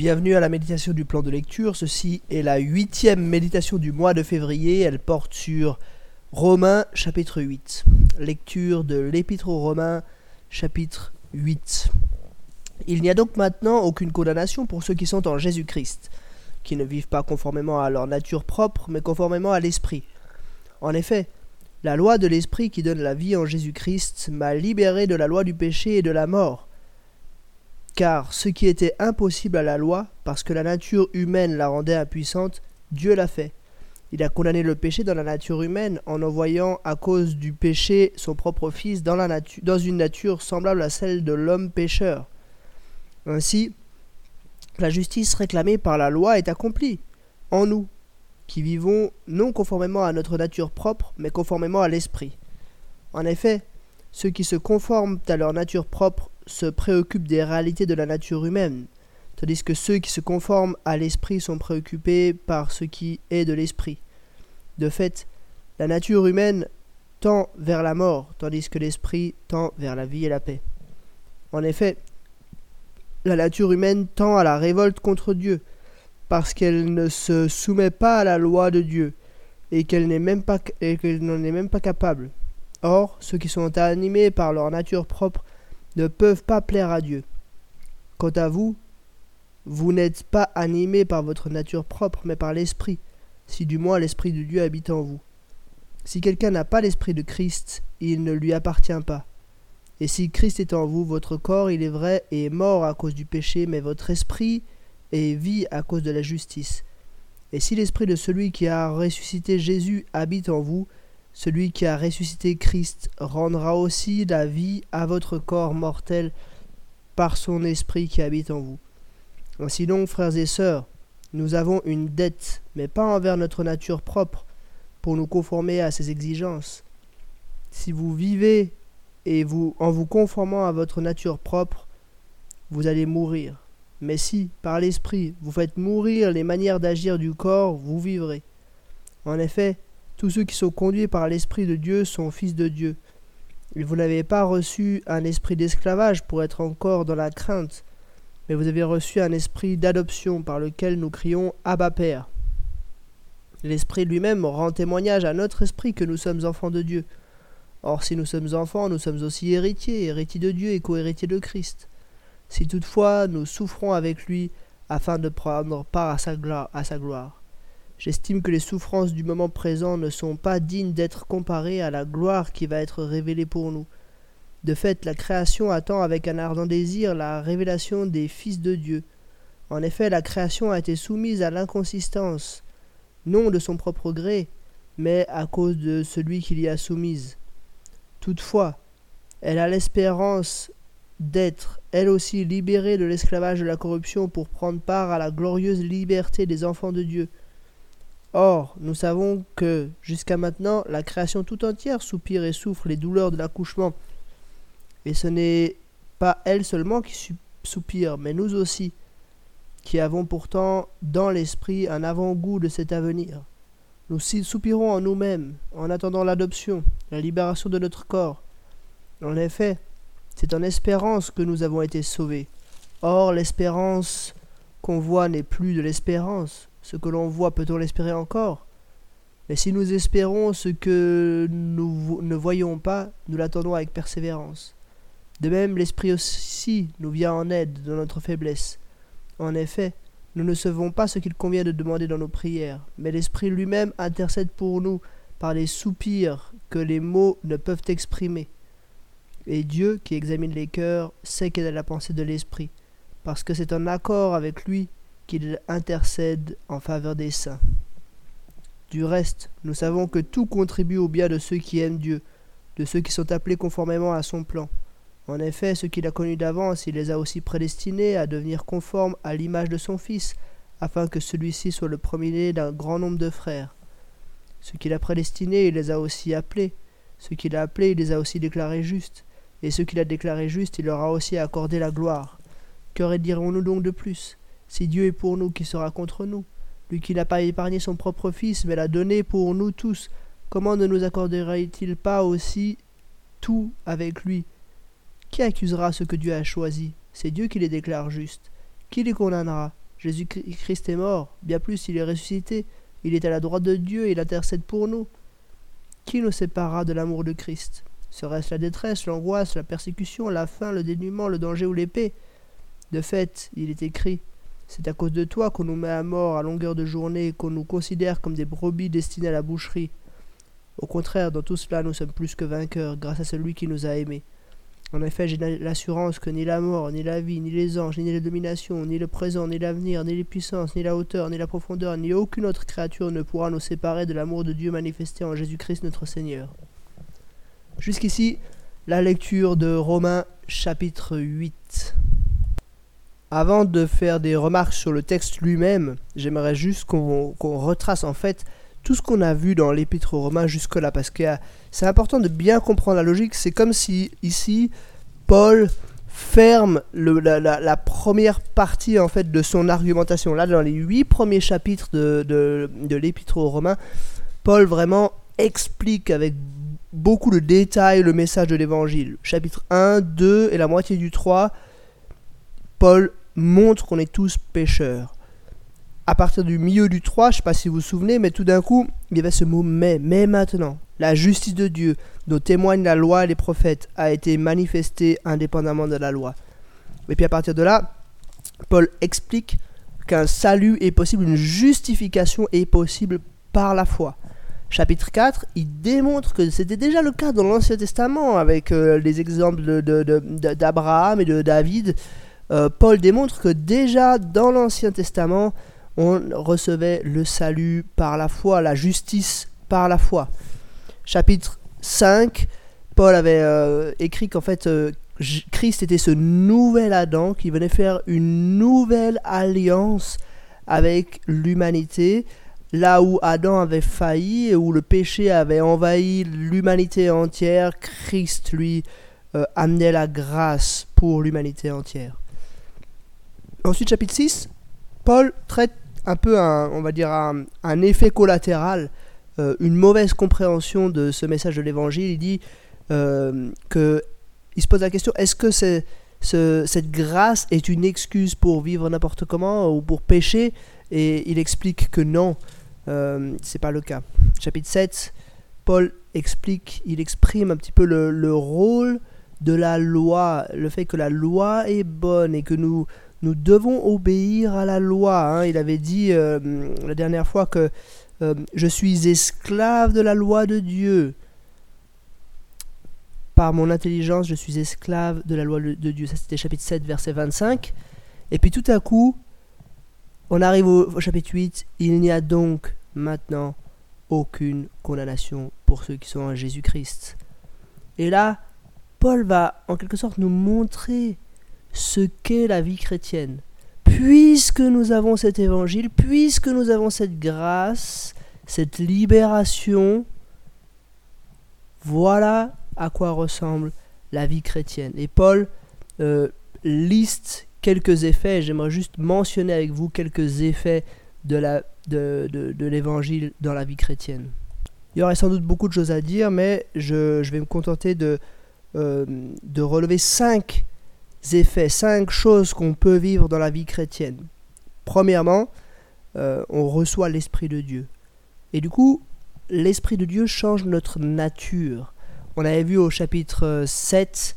Bienvenue à la méditation du plan de lecture. Ceci est la huitième méditation du mois de février. Elle porte sur Romains chapitre 8. Lecture de l'Épître aux Romains chapitre 8. Il n'y a donc maintenant aucune condamnation pour ceux qui sont en Jésus-Christ, qui ne vivent pas conformément à leur nature propre, mais conformément à l'Esprit. En effet, la loi de l'Esprit qui donne la vie en Jésus-Christ m'a libéré de la loi du péché et de la mort. Car ce qui était impossible à la loi, parce que la nature humaine la rendait impuissante, Dieu l'a fait. Il a condamné le péché dans la nature humaine en envoyant à cause du péché son propre Fils dans, dans une nature semblable à celle de l'homme pécheur. Ainsi, la justice réclamée par la loi est accomplie en nous, qui vivons non conformément à notre nature propre, mais conformément à l'esprit. En effet, ceux qui se conforment à leur nature propre se préoccupent des réalités de la nature humaine, tandis que ceux qui se conforment à l'esprit sont préoccupés par ce qui est de l'esprit. De fait, la nature humaine tend vers la mort, tandis que l'esprit tend vers la vie et la paix. En effet, la nature humaine tend à la révolte contre Dieu, parce qu'elle ne se soumet pas à la loi de Dieu, et qu'elle n'en est même pas capable. Or, ceux qui sont animés par leur nature propre ne peuvent pas plaire à Dieu. Quant à vous, vous n'êtes pas animés par votre nature propre, mais par l'Esprit, si du moins l'Esprit de Dieu habite en vous. Si quelqu'un n'a pas l'Esprit de Christ, il ne lui appartient pas. Et si Christ est en vous, votre corps, il est vrai, est mort à cause du péché, mais votre esprit est vie à cause de la justice. Et si l'Esprit de celui qui a ressuscité Jésus habite en vous, celui qui a ressuscité Christ rendra aussi la vie à votre corps mortel par son esprit qui habite en vous. Ainsi donc, frères et sœurs, nous avons une dette, mais pas envers notre nature propre, pour nous conformer à ses exigences. Si vous vivez et vous en vous conformant à votre nature propre, vous allez mourir. Mais si, par l'esprit, vous faites mourir les manières d'agir du corps, vous vivrez. En effet, tous ceux qui sont conduits par l'Esprit de Dieu sont fils de Dieu. Vous n'avez pas reçu un esprit d'esclavage pour être encore dans la crainte, mais vous avez reçu un esprit d'adoption par lequel nous crions Abba Père. L'Esprit lui-même rend témoignage à notre esprit que nous sommes enfants de Dieu. Or, si nous sommes enfants, nous sommes aussi héritiers, héritiers de Dieu et co-héritiers de Christ. Si toutefois nous souffrons avec lui afin de prendre part à sa, à sa gloire. J'estime que les souffrances du moment présent ne sont pas dignes d'être comparées à la gloire qui va être révélée pour nous. De fait, la création attend avec un ardent désir la révélation des fils de Dieu. En effet, la création a été soumise à l'inconsistance, non de son propre gré, mais à cause de celui qui l'y a soumise. Toutefois, elle a l'espérance d'être, elle aussi, libérée de l'esclavage de la corruption pour prendre part à la glorieuse liberté des enfants de Dieu. Or, nous savons que, jusqu'à maintenant, la création tout entière soupire et souffre les douleurs de l'accouchement. Et ce n'est pas elle seulement qui soupire, mais nous aussi, qui avons pourtant dans l'esprit un avant-goût de cet avenir. Nous soupirons en nous-mêmes, en attendant l'adoption, la libération de notre corps. En effet, c'est en espérance que nous avons été sauvés. Or, l'espérance qu'on voit n'est plus de l'espérance, ce que l'on voit, peut-on l'espérer encore? Mais si nous espérons ce que nous ne voyons pas, nous l'attendons avec persévérance. De même, l'Esprit aussi nous vient en aide dans notre faiblesse. En effet, nous ne savons pas ce qu'il convient de demander dans nos prières, mais l'Esprit lui-même intercède pour nous par les soupirs que les mots ne peuvent exprimer. Et Dieu, qui examine les cœurs, sait quelle est la pensée de l'Esprit, parce que c'est en accord avec lui qu'il intercède en faveur des saints. Du reste, nous savons que tout contribue au bien de ceux qui aiment Dieu, de ceux qui sont appelés conformément à son plan. En effet, ceux qu'il a connus d'avance, il les a aussi prédestinés à devenir conformes à l'image de son Fils, afin que celui-ci soit le premier d'un grand nombre de frères. Ceux qu'il a prédestinés, il les a aussi appelés. Ceux qu'il a appelés, il les a aussi déclarés justes. Et ceux qu'il a déclarés justes, il leur a aussi accordé la gloire. Que dirons-nous donc de plus? Si Dieu est pour nous, qui sera contre nous? Lui qui n'a pas épargné son propre Fils, mais l'a donné pour nous tous, comment ne nous accorderait-il pas aussi tout avec lui? Qui accusera ce que Dieu a choisi? C'est Dieu qui les déclare justes. Qui les condamnera? Jésus-Christ est mort, bien plus, il est ressuscité, il est à la droite de Dieu, il intercède pour nous. Qui nous séparera de l'amour de Christ? Serait-ce la détresse, l'angoisse, la persécution, la faim, le dénuement, le danger ou l'épée? De fait, il est écrit C'est à cause de toi qu'on nous met à mort à longueur de journée, qu'on nous considère comme des brebis destinées à la boucherie. Au contraire, dans tout cela, nous sommes plus que vainqueurs, grâce à celui qui nous a aimés. En effet, j'ai l'assurance que ni la mort, ni la vie, ni les anges, ni les dominations, ni le présent, ni l'avenir, ni les puissances, ni la hauteur, ni la profondeur, ni aucune autre créature ne pourra nous séparer de l'amour de Dieu manifesté en Jésus-Christ notre Seigneur. Jusqu'ici, la lecture de Romains chapitre 8. Avant de faire des remarques sur le texte lui-même, j'aimerais juste qu'on retrace en fait tout ce qu'on a vu dans l'épître aux Romains jusque-là, parce que c'est important de bien comprendre la logique. C'est comme si ici, Paul ferme la, première partie en fait de son argumentation. Là, dans les huit premiers chapitres de, de l'épître aux Romains, Paul vraiment explique avec beaucoup de détails le message de l'évangile. Chapitre 1, 2 et la moitié du 3, Paul montre qu'on est tous pécheurs à partir du milieu du 3, je sais pas si vous vous souvenez, mais tout d'un coup, il y avait ce mot mais, mais maintenant. La justice de Dieu, dont témoignent la loi et les prophètes, a été manifestée indépendamment de la loi. Et puis à partir de là, Paul explique qu'un salut est possible, une justification est possible par la foi. Chapitre 4, il démontre que c'était déjà le cas dans l'Ancien Testament avec euh, les exemples d'Abraham de, et de David. Euh, Paul démontre que déjà dans l'Ancien Testament, on recevait le salut par la foi, la justice par la foi. Chapitre 5, Paul avait euh, écrit qu'en fait euh, Christ était ce nouvel Adam qui venait faire une nouvelle alliance avec l'humanité, là où Adam avait failli et où le péché avait envahi l'humanité entière, Christ lui amenait la grâce pour l'humanité entière. Ensuite chapitre 6, Paul traite un peu un, on va dire un, effet collatéral, euh, une mauvaise compréhension de ce message de l'évangile. Il dit euh, que il se pose la question est-ce que cette grâce est une excuse pour vivre n'importe comment ou pour pécher? Et il explique que non, euh, c'est pas le cas. Chapitre 7, Paul explique, il exprime un petit peu le rôle de la loi, le fait que la loi est bonne et que nous nous devons obéir à la loi. Hein. Il avait dit euh, la dernière fois que euh, je suis esclave de la loi de Dieu. Par mon intelligence, je suis esclave de la loi de Dieu. Ça, c'était chapitre 7, verset 25. Et puis tout à coup, on arrive au, chapitre 8. Il n'y a donc maintenant aucune condamnation pour ceux qui sont en Jésus-Christ. Et là, Paul va en quelque sorte nous montrer ce qu'est la vie chrétienne. Puisque nous avons cet évangile, puisque nous avons cette grâce, cette libération, voilà à quoi ressemble la vie chrétienne. Et Paul euh, liste quelques effets, j'aimerais juste mentionner avec vous quelques effets de l'évangile dans la vie chrétienne. Il y aurait sans doute beaucoup de choses à dire, mais je, vais me contenter de, euh, de relever cinq effets, cinq choses qu'on peut vivre dans la vie chrétienne. Premièrement, euh, on reçoit l'Esprit de Dieu. Et du coup, l'Esprit de Dieu change notre nature. On avait vu au chapitre 7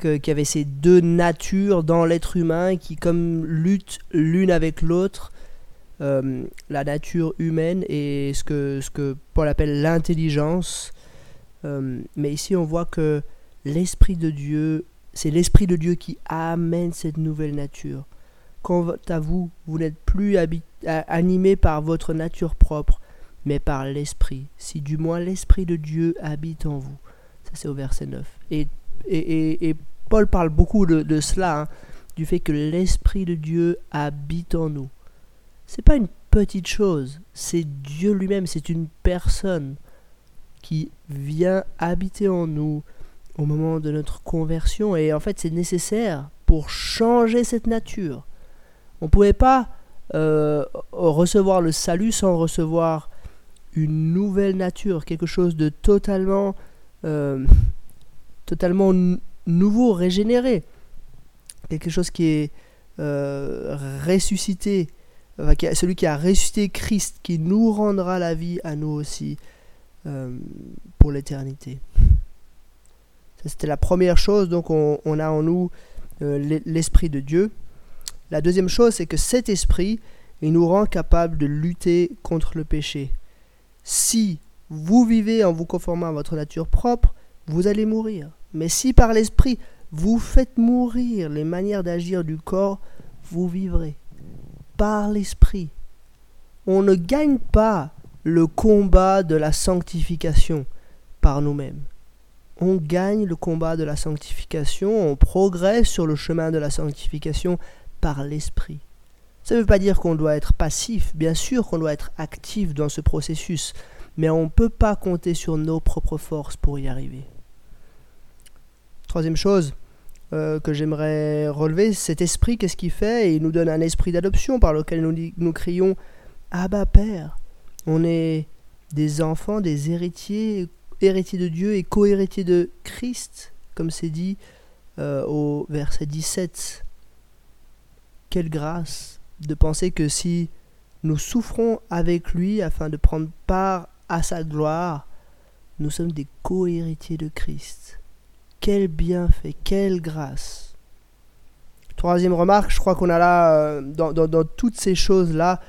qu'il y avait ces deux natures dans l'être humain qui comme luttent l'une avec l'autre. Euh, la nature humaine et ce que, ce que Paul appelle l'intelligence. Euh, mais ici on voit que l'Esprit de Dieu c'est l'Esprit de Dieu qui amène cette nouvelle nature. Quant à vous, vous n'êtes plus animé par votre nature propre, mais par l'Esprit. Si du moins l'Esprit de Dieu habite en vous. Ça c'est au verset 9. Et, Paul parle beaucoup de, cela, hein, du fait que l'Esprit de Dieu habite en nous. C'est pas une petite chose, c'est Dieu lui-même, c'est une personne qui vient habiter en nous, au moment de notre conversion et en fait c'est nécessaire pour changer cette nature. On ne pouvait pas euh, recevoir le salut sans recevoir une nouvelle nature, quelque chose de totalement, euh, totalement nouveau, régénéré, quelque chose qui est euh, ressuscité celui qui a ressuscité Christ, qui nous rendra la vie à nous aussi pour l'éternité. C'était la première chose, donc on, a en nous euh, l'Esprit de Dieu. La deuxième chose, c'est que cet Esprit, il nous rend capable de lutter contre le péché. Si vous vivez en vous conformant à votre nature propre, vous allez mourir. Mais si par l'Esprit, vous faites mourir les manières d'agir du corps, vous vivrez. Par l'Esprit. On ne gagne pas le combat de la sanctification par nous-mêmes. On gagne le combat de la sanctification, on progresse sur le chemin de la sanctification par l'Esprit. Ça ne veut pas dire qu'on doit être passif, bien sûr qu'on doit être actif dans ce processus, mais on ne peut pas compter sur nos propres forces pour y arriver. Troisième chose euh, que j'aimerais relever, cet esprit, qu'est-ce qu'il fait? Il nous donne un esprit d'adoption par lequel nous, nous crions Abba Père. On est des enfants, des héritiers, héritiers de Dieu et co-héritiers de Christ, comme c'est dit euh, au verset 17. Quelle grâce de penser que si nous souffrons avec lui afin de prendre part à sa gloire, nous sommes des co-héritiers de Christ. Quel bienfait, quelle grâce. Troisième remarque, je crois qu'on a là, euh, dans, toutes ces choses-là,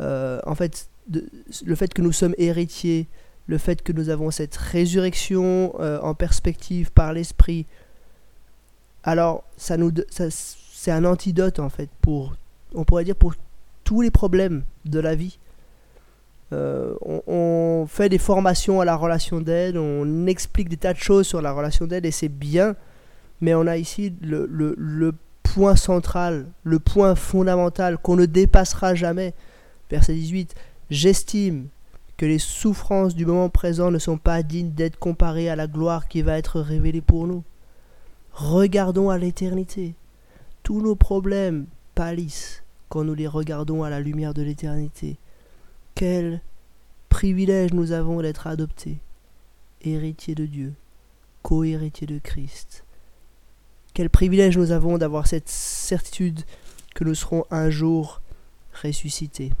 euh, en fait, le fait que nous sommes héritiers, le fait que nous avons cette résurrection euh, en perspective par l'Esprit, alors ça nous, c'est un antidote en fait pour, on pourrait dire pour tous les problèmes de la vie. Euh, on, fait des formations à la relation d'aide, on explique des tas de choses sur la relation d'aide et c'est bien, mais on a ici le, le point central, le point fondamental qu'on ne dépassera jamais. Verset 18, J'estime que les souffrances du moment présent ne sont pas dignes d'être comparées à la gloire qui va être révélée pour nous. Regardons à l'éternité. Tous nos problèmes pâlissent quand nous les regardons à la lumière de l'éternité. Quel privilège nous avons d'être adoptés, héritiers de Dieu, co-héritiers de Christ. Quel privilège nous avons d'avoir cette certitude que nous serons un jour ressuscités.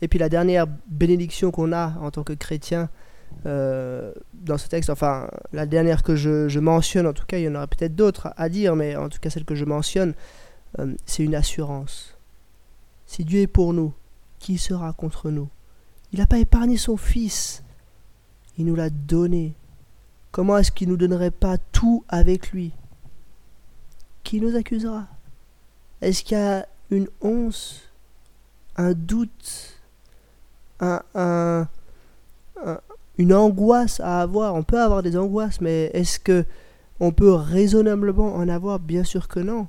Et puis la dernière bénédiction qu'on a en tant que chrétien euh, dans ce texte, enfin la dernière que je, mentionne, en tout cas il y en aurait peut-être d'autres à dire, mais en tout cas celle que je mentionne, euh, c'est une assurance. Si Dieu est pour nous, qui sera contre nous? Il n'a pas épargné son Fils, il nous l'a donné. Comment est-ce qu'il ne nous donnerait pas tout avec lui? Qui nous accusera? Est-ce qu'il y a une once, un doute? Un, une angoisse à avoir. On peut avoir des angoisses, mais est-ce que on peut raisonnablement en avoir? Bien sûr que non.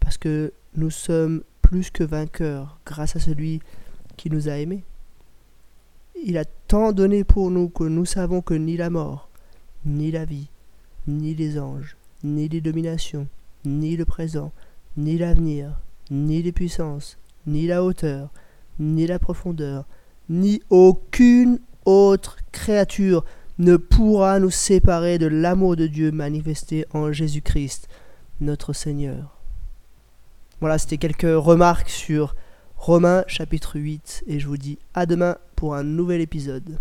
Parce que nous sommes plus que vainqueurs grâce à celui qui nous a aimés. Il a tant donné pour nous que nous savons que ni la mort, ni la vie, ni les anges, ni les dominations, ni le présent, ni l'avenir, ni les puissances, ni la hauteur, ni la profondeur, ni aucune autre créature ne pourra nous séparer de l'amour de Dieu manifesté en Jésus-Christ, notre Seigneur. Voilà, c'était quelques remarques sur Romains chapitre 8 et je vous dis à demain pour un nouvel épisode.